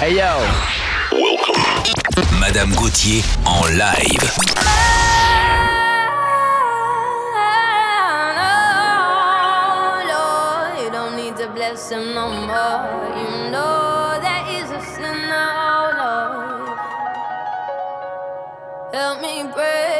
Hey yo. Welcome. Madame Gauthier en live. bless him no more. You know that is a sinner, oh Lord. Help me pray.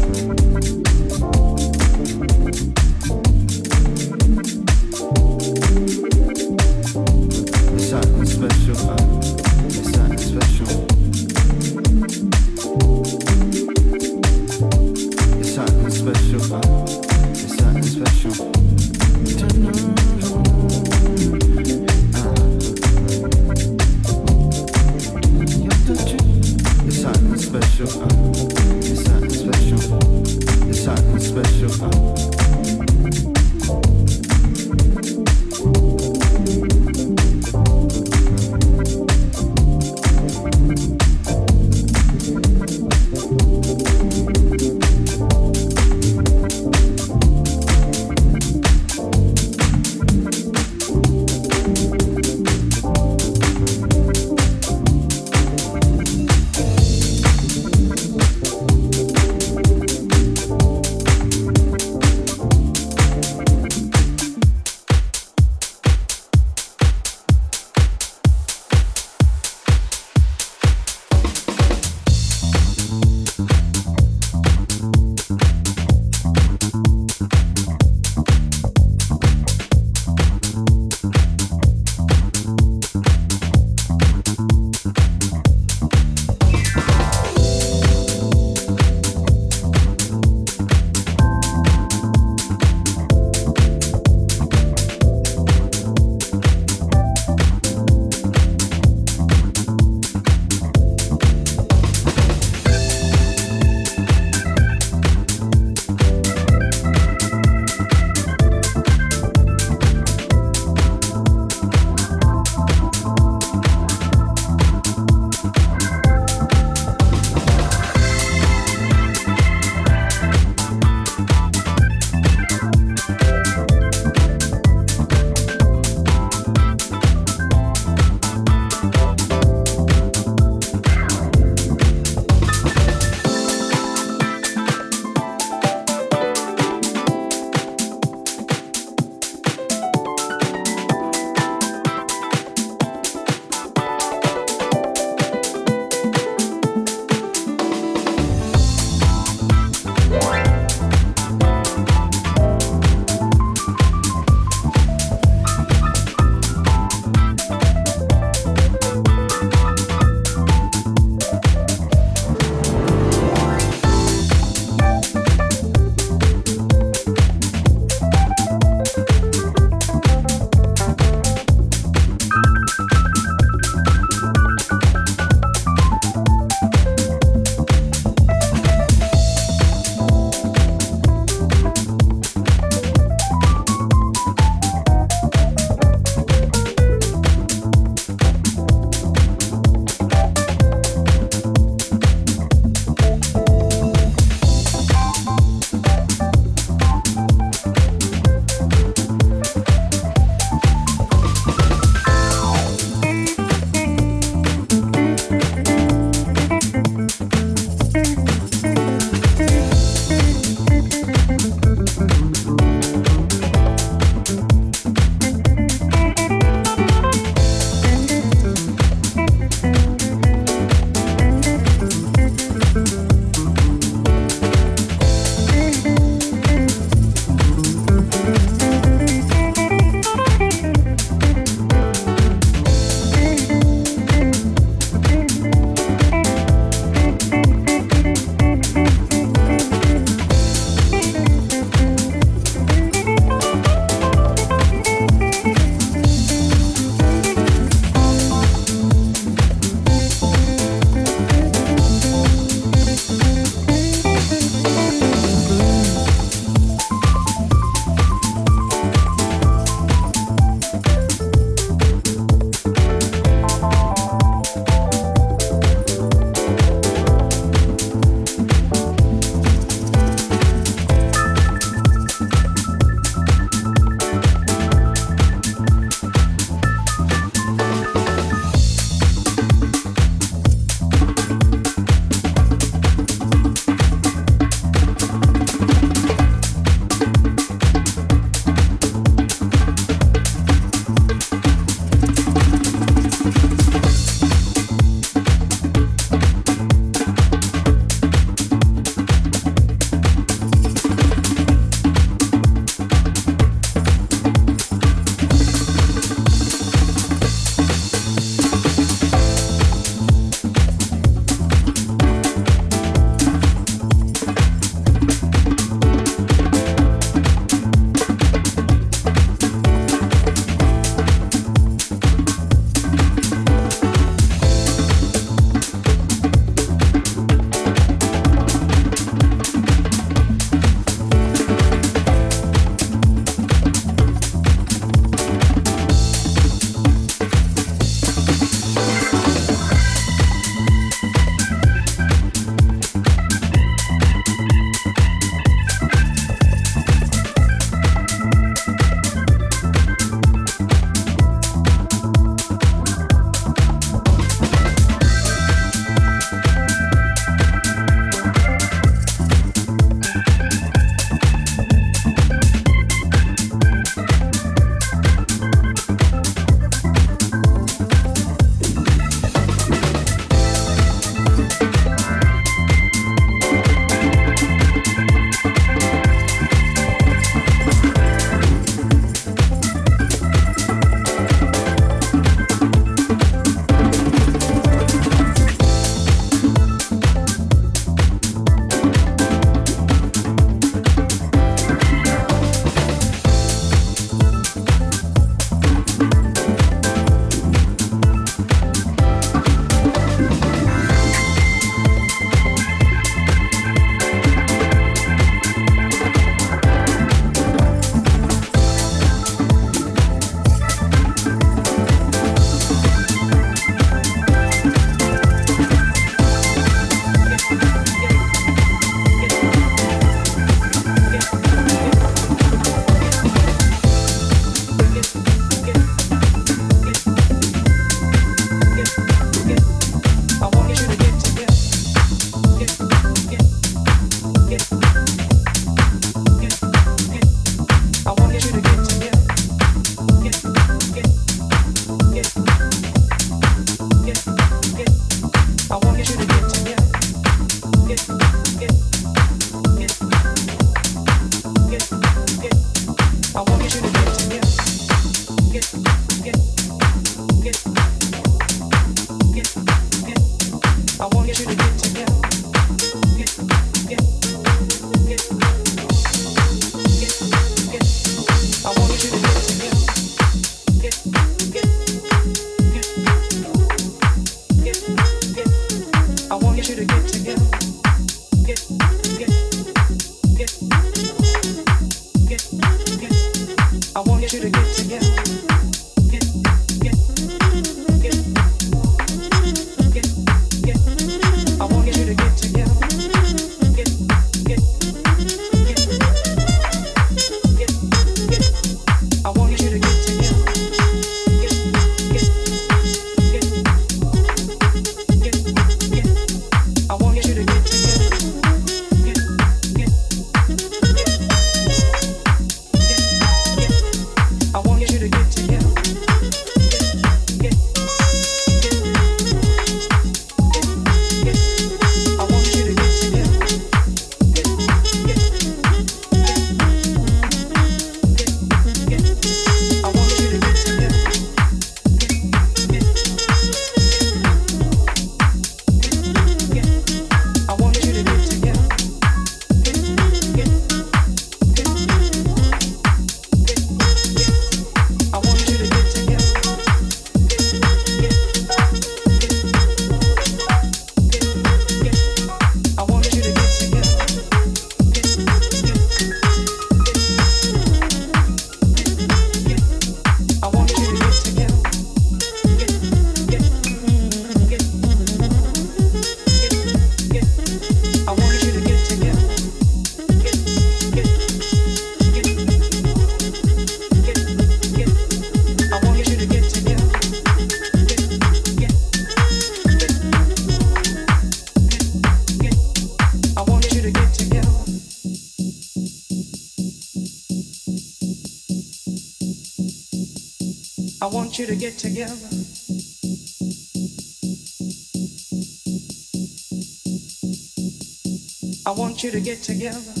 To get together.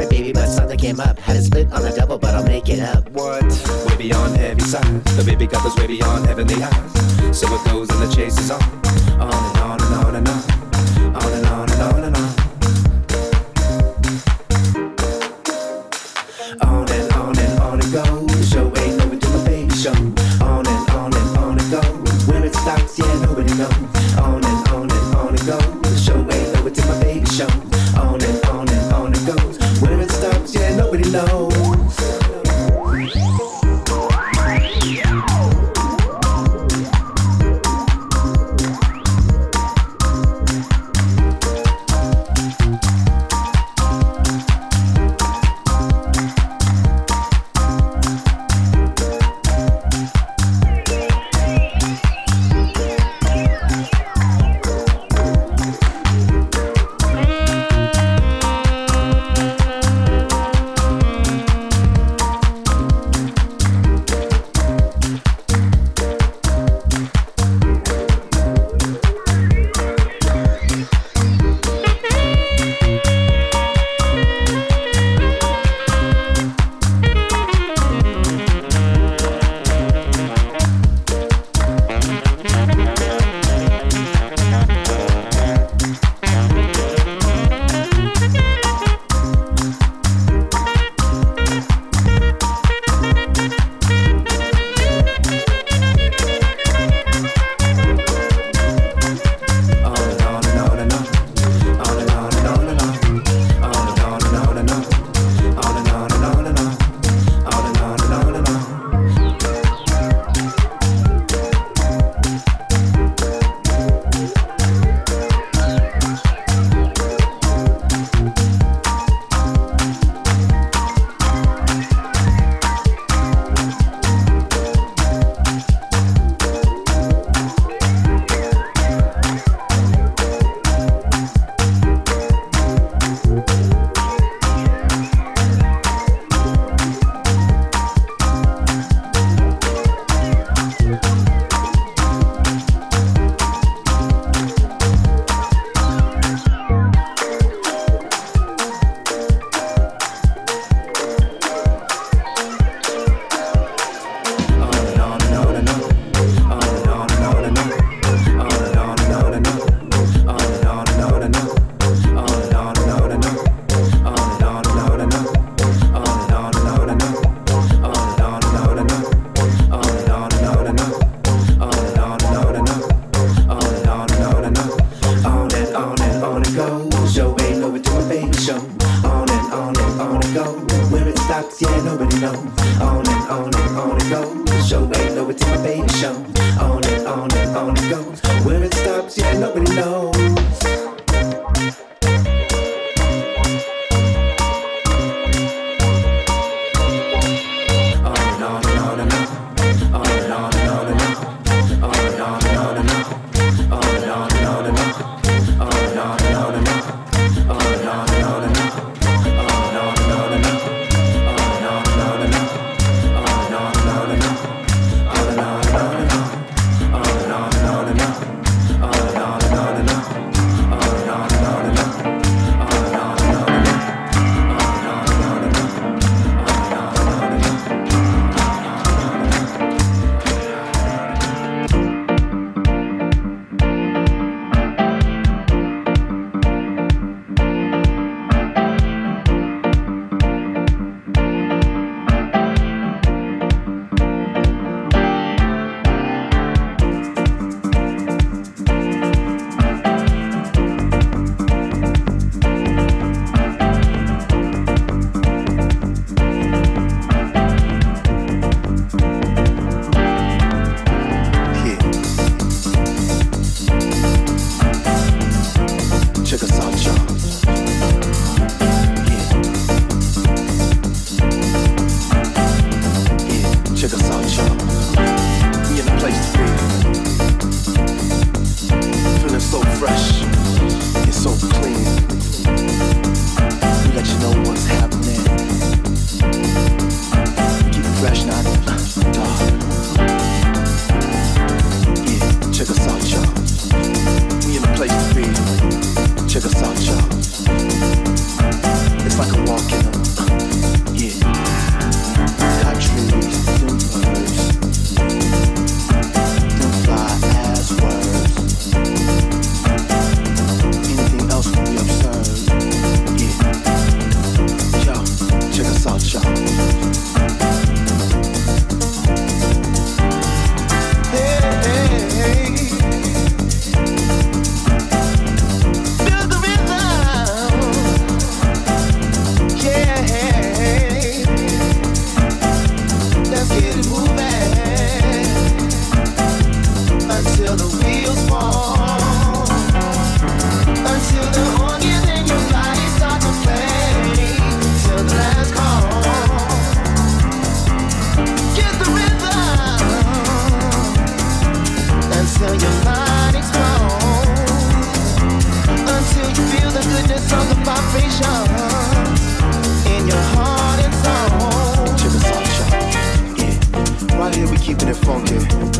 sorry, baby, but something came up. Had a split on the double, but I'll make it up. What? Way beyond every side. The baby got us way beyond heavenly high. So it goes and the chase is on, on and on. it funky.